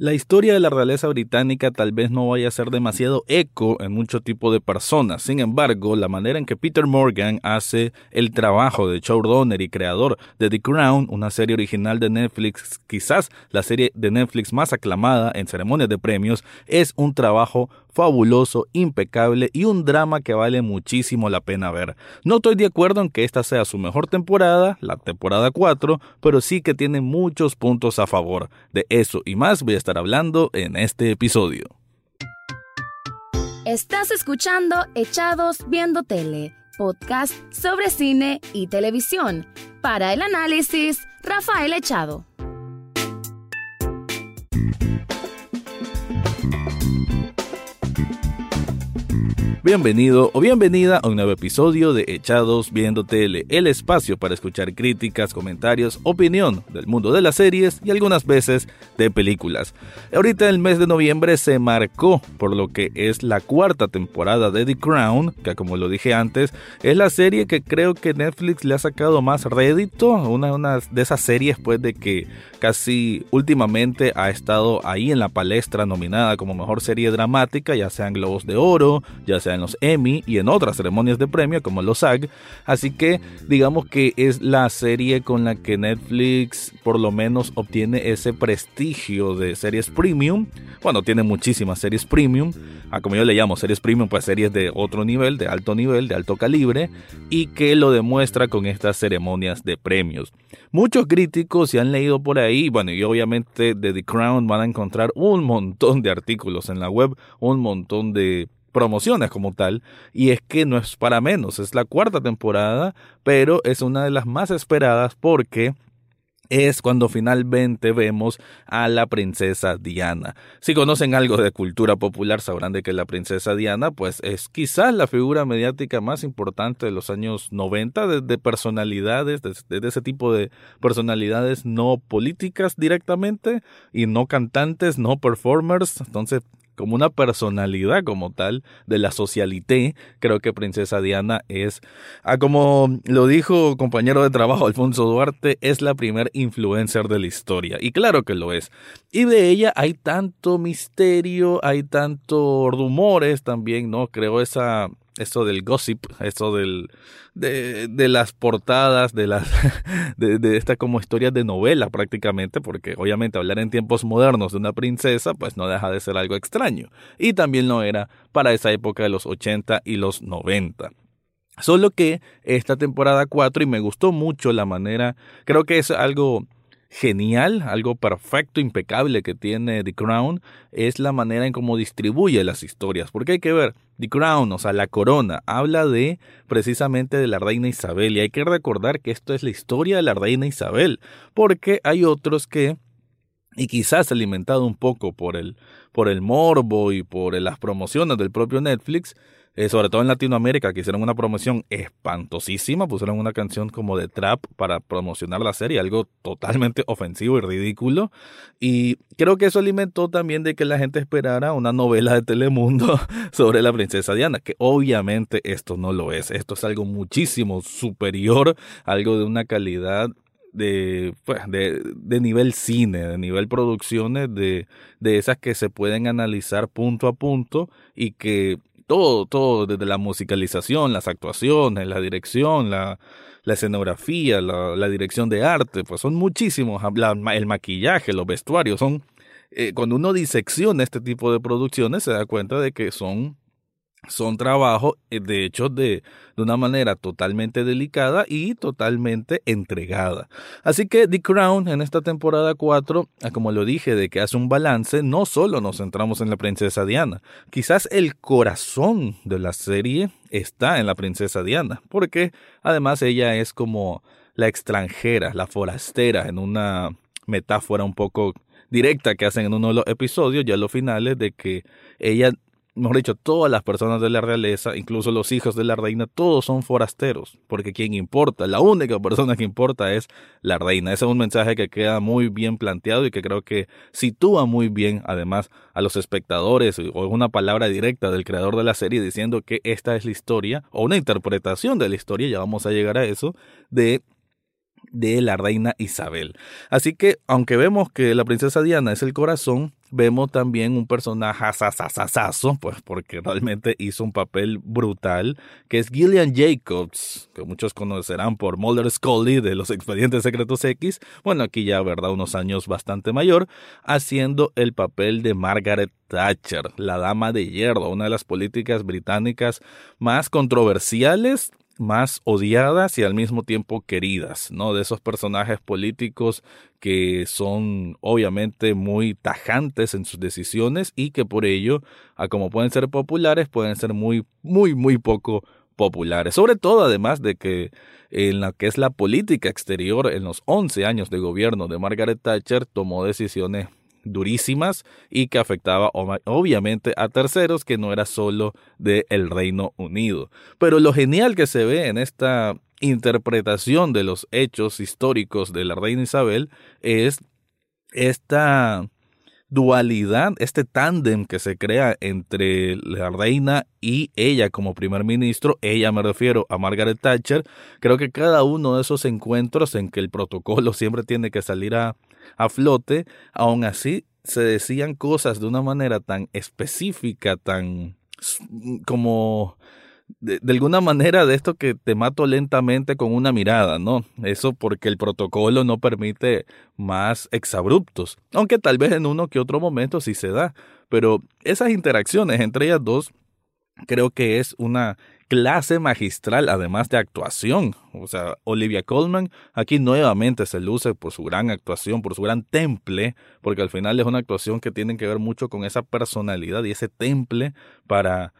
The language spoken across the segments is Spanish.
La historia de la realeza británica tal vez no vaya a ser demasiado eco en mucho tipo de personas. Sin embargo, la manera en que Peter Morgan hace el trabajo de showrunner y creador de The Crown, una serie original de Netflix, quizás la serie de Netflix más aclamada en ceremonias de premios, es un trabajo fabuloso, impecable y un drama que vale muchísimo la pena ver. No estoy de acuerdo en que esta sea su mejor temporada, la temporada 4, pero sí que tiene muchos puntos a favor. De eso y más voy a estar hablando en este episodio. Estás escuchando Echados Viendo Tele, podcast sobre cine y televisión. Para el análisis, Rafael Echado. Bienvenido o bienvenida a un nuevo episodio de Echados Viendo Tele, el espacio para escuchar críticas, comentarios, opinión del mundo de las series y algunas veces de películas. Ahorita el mes de noviembre se marcó por lo que es la cuarta temporada de The Crown, que como lo dije antes, es la serie que creo que Netflix le ha sacado más rédito, una, una de esas series pues de que casi últimamente ha estado ahí en la palestra nominada como mejor serie dramática, ya sean Globos de Oro, ya sea en los Emmy y en otras ceremonias de premio como los SAG. Así que digamos que es la serie con la que Netflix por lo menos obtiene ese prestigio de series premium. Bueno, tiene muchísimas series premium. A como yo le llamo series premium, pues series de otro nivel, de alto nivel, de alto calibre. Y que lo demuestra con estas ceremonias de premios. Muchos críticos se han leído por ahí, bueno, y obviamente de The Crown van a encontrar un montón de artículos en la web, un montón de promociones como tal, y es que no es para menos, es la cuarta temporada, pero es una de las más esperadas porque es cuando finalmente vemos a la princesa Diana. Si conocen algo de cultura popular sabrán de que la princesa Diana pues es quizás la figura mediática más importante de los años 90 de, personalidades, de, de, ese tipo de personalidades no políticas directamente y no cantantes, no performers. Entonces como una personalidad como tal de la socialité, creo que Princesa Diana es, ah, como lo dijo compañero de trabajo Alfonso Duarte, es la primer influencer de la historia. Y claro que lo es. Y de ella hay tanto misterio, hay tanto rumores también, ¿no? Creo esa esto del gossip, esto del, de, de las portadas, de las, de, esta como historias de novela prácticamente, porque obviamente hablar en tiempos modernos de una princesa, pues no deja de ser algo extraño. Y también lo era para esa época de los 80 y los 90. Solo que esta temporada 4, y me gustó mucho la manera, creo que es algo genial, algo perfecto, impecable que tiene The Crown, es la manera en cómo distribuye las historias. Porque hay que ver, The Crown, o sea, la corona, habla de precisamente de la reina Isabel. Y hay que recordar que esto es la historia de la reina Isabel. Porque hay otros que y quizás alimentado un poco por el, por el morbo y por las promociones del propio Netflix, eh, sobre todo en Latinoamérica, que hicieron una promoción espantosísima, pusieron una canción como de trap para promocionar la serie, algo totalmente ofensivo y ridículo. Y creo que eso alimentó también de que la gente esperara una novela de Telemundo sobre la princesa Diana, que obviamente esto no lo es, esto es algo muchísimo superior, algo de una calidad de, pues, de, de, nivel cine, de nivel producciones, de, de esas que se pueden analizar punto a punto y que todo, todo, desde la musicalización, las actuaciones, la dirección, la, la escenografía, la, dirección de arte, pues son muchísimos, el maquillaje, los vestuarios, son, eh, cuando uno disecciona este tipo de producciones se da cuenta de que son son trabajos, eh, de hecho, de, de, una manera totalmente delicada y totalmente entregada. Así que The Crown en esta temporada 4, ah, como lo dije, de que hace un balance, no solo nos centramos en la princesa Diana, quizás el corazón de la serie está en la princesa Diana, porque además ella es como la extranjera, la forastera, en una metáfora un poco directa que hacen en uno de los episodios, ya los finales, de que ella mejor dicho, todas las personas de la realeza, incluso los hijos de la reina, todos son forasteros, porque quien importa, la única persona que importa es la reina. Ese es un mensaje que queda muy bien planteado y que creo que sitúa muy bien, además, a los espectadores, o una palabra directa del creador de la serie diciendo que esta es la historia, o una interpretación de la historia, ya vamos a llegar a eso, de de la reina Isabel. Así que, aunque vemos que la princesa Diana es el corazón, vemos también un personaje asasasasazo, pues porque realmente hizo un papel brutal, que es Gillian Jacobs, que muchos conocerán por Mulder Scully de los Expedientes Secretos X, bueno, aquí ya, verdad, unos años bastante mayor, haciendo el papel de Margaret Thatcher, la dama de hierro, una de las políticas británicas más controversiales más odiadas y al mismo tiempo queridas, ¿no? De esos personajes políticos que son obviamente muy tajantes en sus decisiones y que por ello, a como pueden ser populares, pueden ser muy, muy, muy poco populares. Sobre todo, además de que en la que es la política exterior, en los 11 años de gobierno de Margaret Thatcher, tomó decisiones durísimas y que afectaba obviamente a terceros que no era solo del el Reino Unido. Pero lo genial que se ve en esta interpretación de los hechos históricos de la reina Isabel es esta dualidad, este tándem que se crea entre la reina y ella como primer ministro, ella me refiero a Margaret Thatcher, creo que cada uno de esos encuentros en que el protocolo siempre tiene que salir a, a flote, aún así se decían cosas de una manera tan específica, tan como de, alguna manera de esto que te mato lentamente con una mirada, ¿no? Eso porque el protocolo no permite más exabruptos, aunque tal vez en uno que otro momento sí se da, pero esas interacciones entre ellas dos creo que es una clase magistral, además de actuación. O sea, Olivia Colman aquí nuevamente se luce por su gran actuación, por su gran temple, porque al final es una actuación que tiene que ver mucho con esa personalidad y ese temple para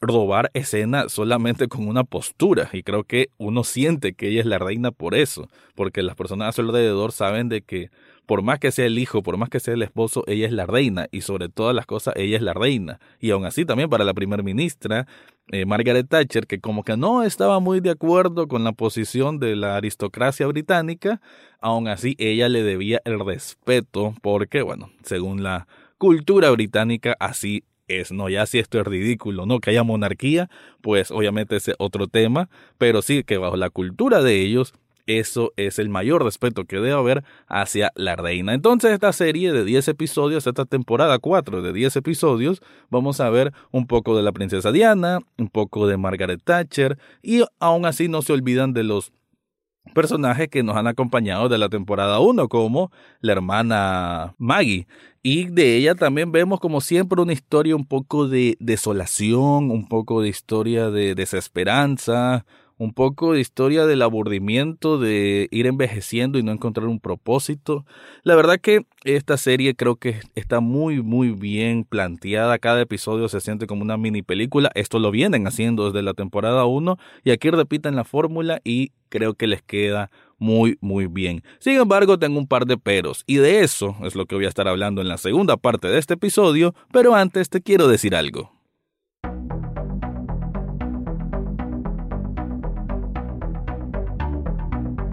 robar escena solamente con una postura y creo que uno siente que ella es la reina por eso, porque las personas a su alrededor saben de que por más que sea el hijo, por más que sea el esposo, ella es la reina y sobre todas las cosas ella es la reina. Y aún así también para la primer ministra, eh, Margaret Thatcher, que como que no estaba muy de acuerdo con la posición de la aristocracia británica, aún así ella le debía el respeto porque, bueno, según la cultura británica así es, ¿no? Ya si esto es ridículo, ¿no? Que haya monarquía, pues obviamente es otro tema, pero sí que bajo la cultura de ellos eso es el mayor respeto que debe haber hacia la reina. Entonces, esta serie de 10 episodios, esta temporada 4 de 10 episodios, vamos a ver un poco de la princesa Diana, un poco de Margaret Thatcher, y aún así no se olvidan de los personajes que nos han acompañado de la temporada 1, como la hermana Maggie. Y de ella también vemos como siempre una historia un poco de desolación, un poco de historia de desesperanza, un poco de historia del aburrimiento, de ir envejeciendo y no encontrar un propósito. La verdad que esta serie creo que está muy muy bien planteada, cada episodio se siente como una mini película, esto lo vienen haciendo desde la temporada 1 y aquí repiten la fórmula y creo que les queda muy muy bien. Sin embargo, tengo un par de peros y de eso es lo que voy a estar hablando en la segunda parte de este episodio, pero antes te quiero decir algo.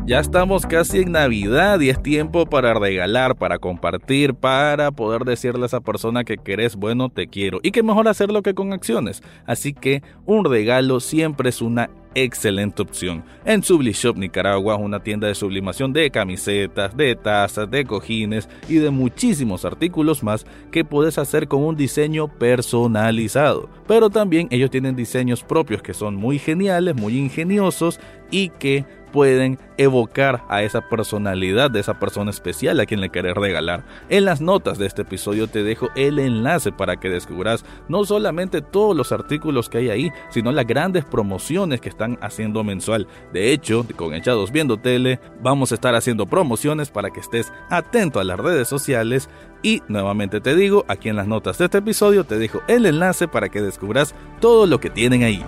Ya estamos casi en Navidad y es tiempo para regalar, para compartir, para poder decirle a esa persona que querés, bueno, te quiero. Y que mejor hacerlo que con acciones. Así que un regalo siempre es una excelente opción. En Sublishop Nicaragua, una tienda de sublimación de camisetas, de tazas, de cojines y de muchísimos artículos más que puedes hacer con un diseño personalizado. Pero también ellos tienen diseños propios que son muy geniales, muy ingeniosos y que pueden evocar a esa personalidad de esa persona especial a quien le querés regalar. En las notas de este episodio te dejo el enlace para que descubras no solamente todos los artículos que hay ahí, sino las grandes promociones que están haciendo mensual. De hecho, con Echados Viendo Tele, vamos a estar haciendo promociones para que estés atento a las redes sociales y nuevamente te digo, aquí en las notas de este episodio te dejo el enlace para que descubras todo lo que tienen ahí.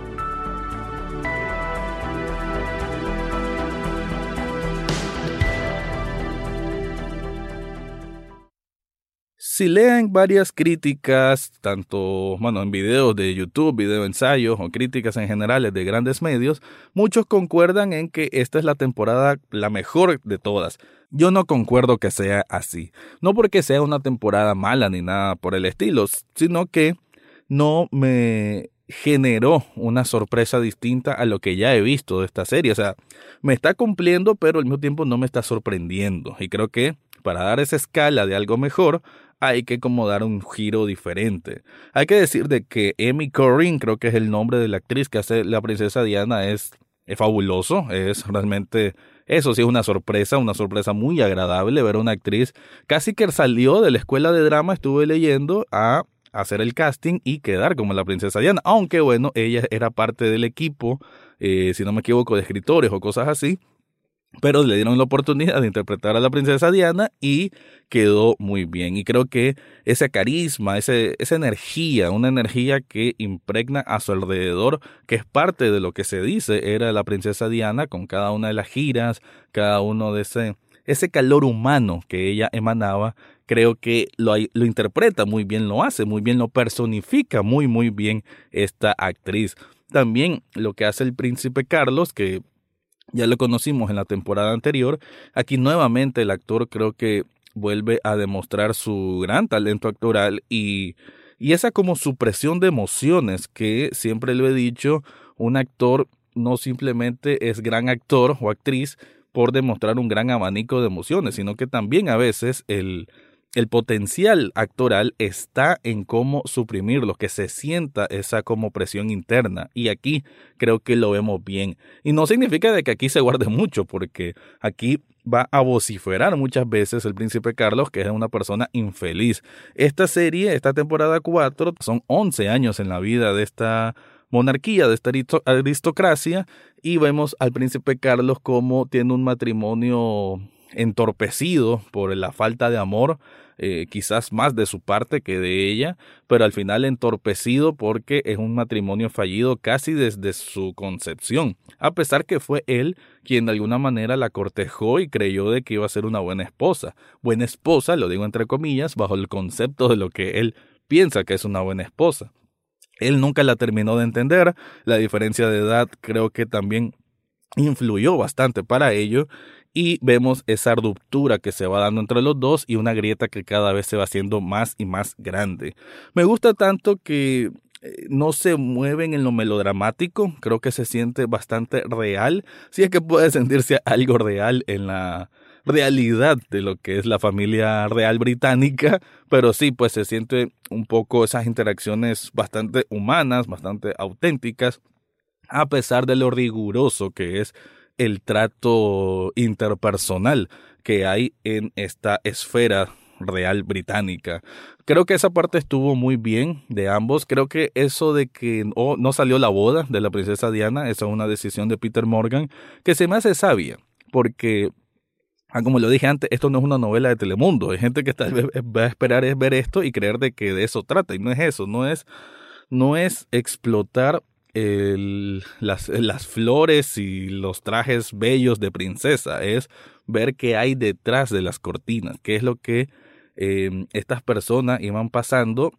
Si leen varias críticas, tanto bueno, en videos de YouTube, video ensayos o críticas en general de grandes medios, muchos concuerdan en que esta es la temporada la mejor de todas. Yo no concuerdo que sea así. No porque sea una temporada mala ni nada por el estilo, sino que no me generó una sorpresa distinta a lo que ya he visto de esta serie. O sea, me está cumpliendo, pero al mismo tiempo no me está sorprendiendo. Y creo que para dar esa escala de algo mejor, hay que como dar un giro diferente. Hay que decir de que Amy Corrin, creo que es el nombre de la actriz que hace la princesa Diana, es, es fabuloso, es realmente eso sí es una sorpresa, una sorpresa muy agradable ver a una actriz casi que salió de la escuela de drama, estuve leyendo, a hacer el casting y quedar como la princesa Diana. Aunque bueno, ella era parte del equipo, eh, si no me equivoco, de escritores o cosas así pero le dieron la oportunidad de interpretar a la princesa Diana y quedó muy bien. Y creo que ese carisma, ese, esa energía, una energía que impregna a su alrededor, que es parte de lo que se dice era la princesa Diana con cada una de las giras, cada uno de ese, ese calor humano que ella emanaba, creo que lo, lo interpreta muy bien, lo hace muy bien, lo personifica muy, muy bien esta actriz. También lo que hace el príncipe Carlos, que ya lo conocimos en la temporada anterior. Aquí nuevamente el actor creo que vuelve a demostrar su gran talento actoral y, y esa como supresión de emociones que siempre lo he dicho, un actor no simplemente es gran actor o actriz por demostrar un gran abanico de emociones, sino que también a veces el, el potencial actoral está en cómo suprimirlo, que se sienta esa como presión interna. Y aquí creo que lo vemos bien. Y no significa de que aquí se guarde mucho, porque aquí va a vociferar muchas veces el príncipe Carlos, que es una persona infeliz. Esta serie, esta temporada 4, son 11 años en la vida de esta monarquía, de esta aristocracia, y vemos al príncipe Carlos como tiene un matrimonio entorpecido por la falta de amor, eh, quizás más de su parte que de ella, pero al final entorpecido porque es un matrimonio fallido casi desde su concepción, a pesar que fue él quien de alguna manera la cortejó y creyó de que iba a ser una buena esposa. Buena esposa, lo digo entre comillas, bajo el concepto de lo que él piensa que es una buena esposa. Él nunca la terminó de entender, la diferencia de edad creo que también influyó bastante para ello y vemos esa ruptura que se va dando entre los dos y una grieta que cada vez se va haciendo más y más grande. Me gusta tanto que eh, no se mueven en lo melodramático, creo que se siente bastante real, si es que puede sentirse algo real en la realidad de lo que es la familia real británica, pero sí, pues se siente un poco esas interacciones bastante humanas, bastante auténticas, a pesar de lo riguroso que es el trato interpersonal que hay en esta esfera real británica. Creo que esa parte estuvo muy bien de ambos. Creo que eso de que no salió la boda de la princesa Diana, esa es una decisión de Peter Morgan que se me hace sabia, porque ah, como lo dije antes, esto no es una novela de Telemundo. Hay gente que tal vez va a esperar es ver esto y creer de que de eso trata. Y no es eso, no es, no es explotar las, flores y los trajes bellos de princesa, es ver qué hay detrás de las cortinas, qué es lo que em, estas personas iban pasando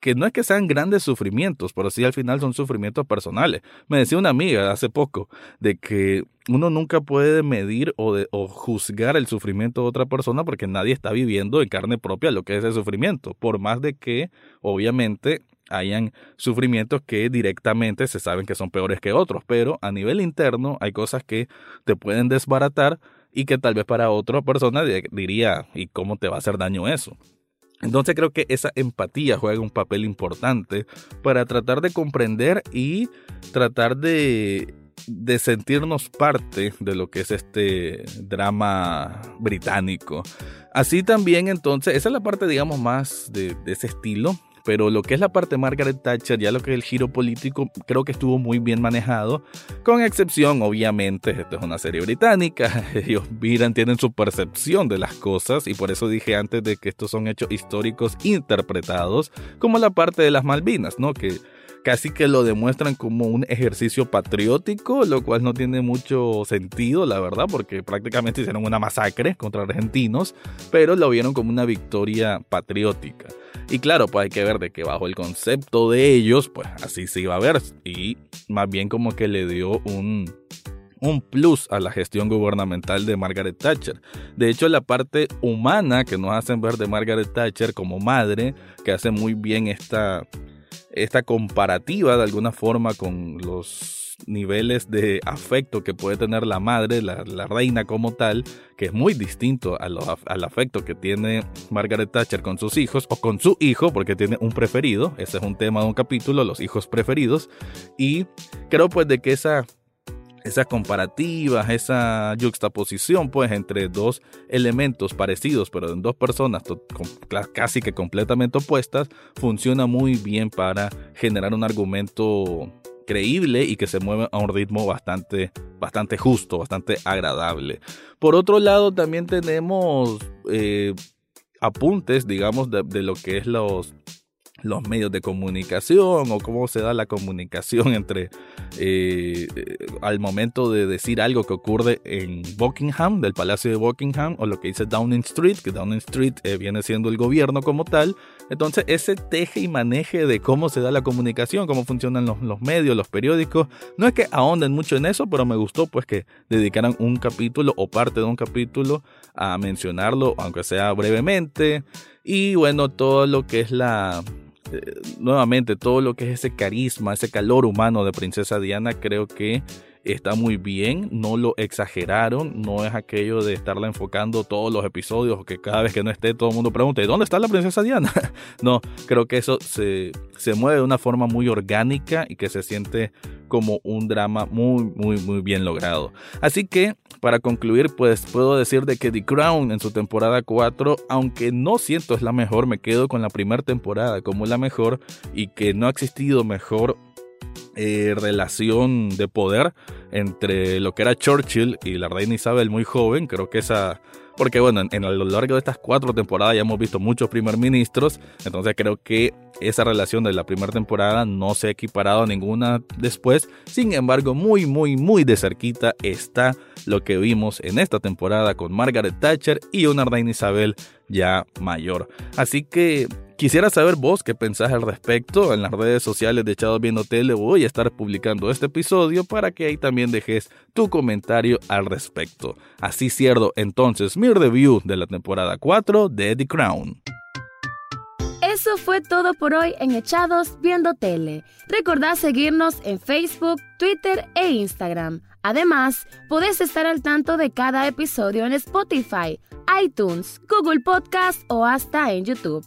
que no es que sean grandes sufrimientos, pero sí al final son sufrimientos personales. Me decía una amiga hace poco de que uno nunca puede medir o, de, juzgar el sufrimiento de otra persona porque nadie está viviendo en carne propia lo que es el sufrimiento, por más de que obviamente hayan sufrimientos que directamente se saben que son peores que otros, pero a nivel interno hay cosas que te pueden desbaratar y que tal vez para otra persona diría, ¿y cómo te va a hacer daño eso? Entonces creo que esa empatía juega un papel importante para tratar de comprender y tratar de, de sentirnos parte de lo que es este drama británico. Así también entonces, esa es la parte digamos más de, de ese estilo pero lo que es la parte de Margaret Thatcher, ya lo que es el giro político, creo que estuvo muy bien manejado, con excepción, obviamente, esto es una serie británica, ellos miran, tienen su percepción de las cosas, y por eso dije antes de que estos son hechos históricos interpretados, como la parte de las Malvinas, ¿no? Que casi que lo demuestran como un ejercicio patriótico, lo cual no tiene mucho sentido, la verdad, porque prácticamente hicieron una masacre contra argentinos, pero lo vieron como una victoria patriótica. Y claro, pues hay que ver de que bajo el concepto de ellos, pues así se iba a ver. Y más bien como que le dio un, un plus a la gestión gubernamental de Margaret Thatcher. De hecho, la parte humana que nos hacen ver de Margaret Thatcher como madre, que hace muy bien esta esta comparativa de alguna forma con los niveles de afecto que puede tener la madre, la, reina como tal, que es muy distinto al afecto que tiene Margaret Thatcher con sus hijos o con su hijo, porque tiene un preferido, ese es un tema de un capítulo, los hijos preferidos, y creo pues de que esa esas comparativas, esa juxtaposición pues entre dos elementos parecidos pero en dos personas casi que completamente opuestas funciona muy bien para generar un argumento creíble y que se mueve a un ritmo bastante, bastante justo, bastante agradable. Por otro lado, también tenemos eh, apuntes, digamos, de, de, lo que es los los medios de comunicación o cómo se da la comunicación entre eh, al momento de decir algo que ocurre en Buckingham, del Palacio de Buckingham, o lo que dice Downing Street, que Downing Street eh, viene siendo el gobierno como tal. Entonces, ese teje y maneje de cómo se da la comunicación, cómo funcionan los, los medios, los periódicos, no es que ahonden mucho en eso, pero me gustó pues que dedicaran un capítulo o parte de un capítulo a mencionarlo, aunque sea brevemente. Y bueno, todo lo que es la eh, nuevamente todo lo que es ese carisma, ese calor humano de Princesa Diana, creo que está muy bien, no lo exageraron, no es aquello de estarla enfocando todos los episodios, que cada vez que no esté todo el mundo pregunte, ¿dónde está la princesa Diana? no, creo que eso se, se mueve de una forma muy orgánica y que se siente como un drama muy, muy, muy bien logrado. Así que, para concluir, pues puedo decir de que The Crown en su temporada 4, aunque no siento es la mejor, me quedo con la primera temporada como la mejor y que no ha existido mejor eh, relación de poder entre lo que era Churchill y la reina Isabel muy joven. Creo que esa porque bueno, en, lo largo de estas cuatro temporadas ya hemos visto muchos primer ministros, entonces creo que esa relación de la primera temporada no se ha equiparado a ninguna después. Sin embargo, muy, muy, muy de cerquita está lo que vimos en esta temporada con Margaret Thatcher y una reina Isabel ya mayor. Así que Quisiera saber vos qué pensás al respecto. En las redes sociales de Echados Viendo Tele voy a estar publicando este episodio para que ahí también dejes tu comentario al respecto. Así cierro entonces mi review de la temporada 4 de The Crown. Eso fue todo por hoy en Echados Viendo Tele. Recordá seguirnos en Facebook, Twitter e Instagram. Además, podés estar al tanto de cada episodio en Spotify, iTunes, Google Podcast o hasta en YouTube.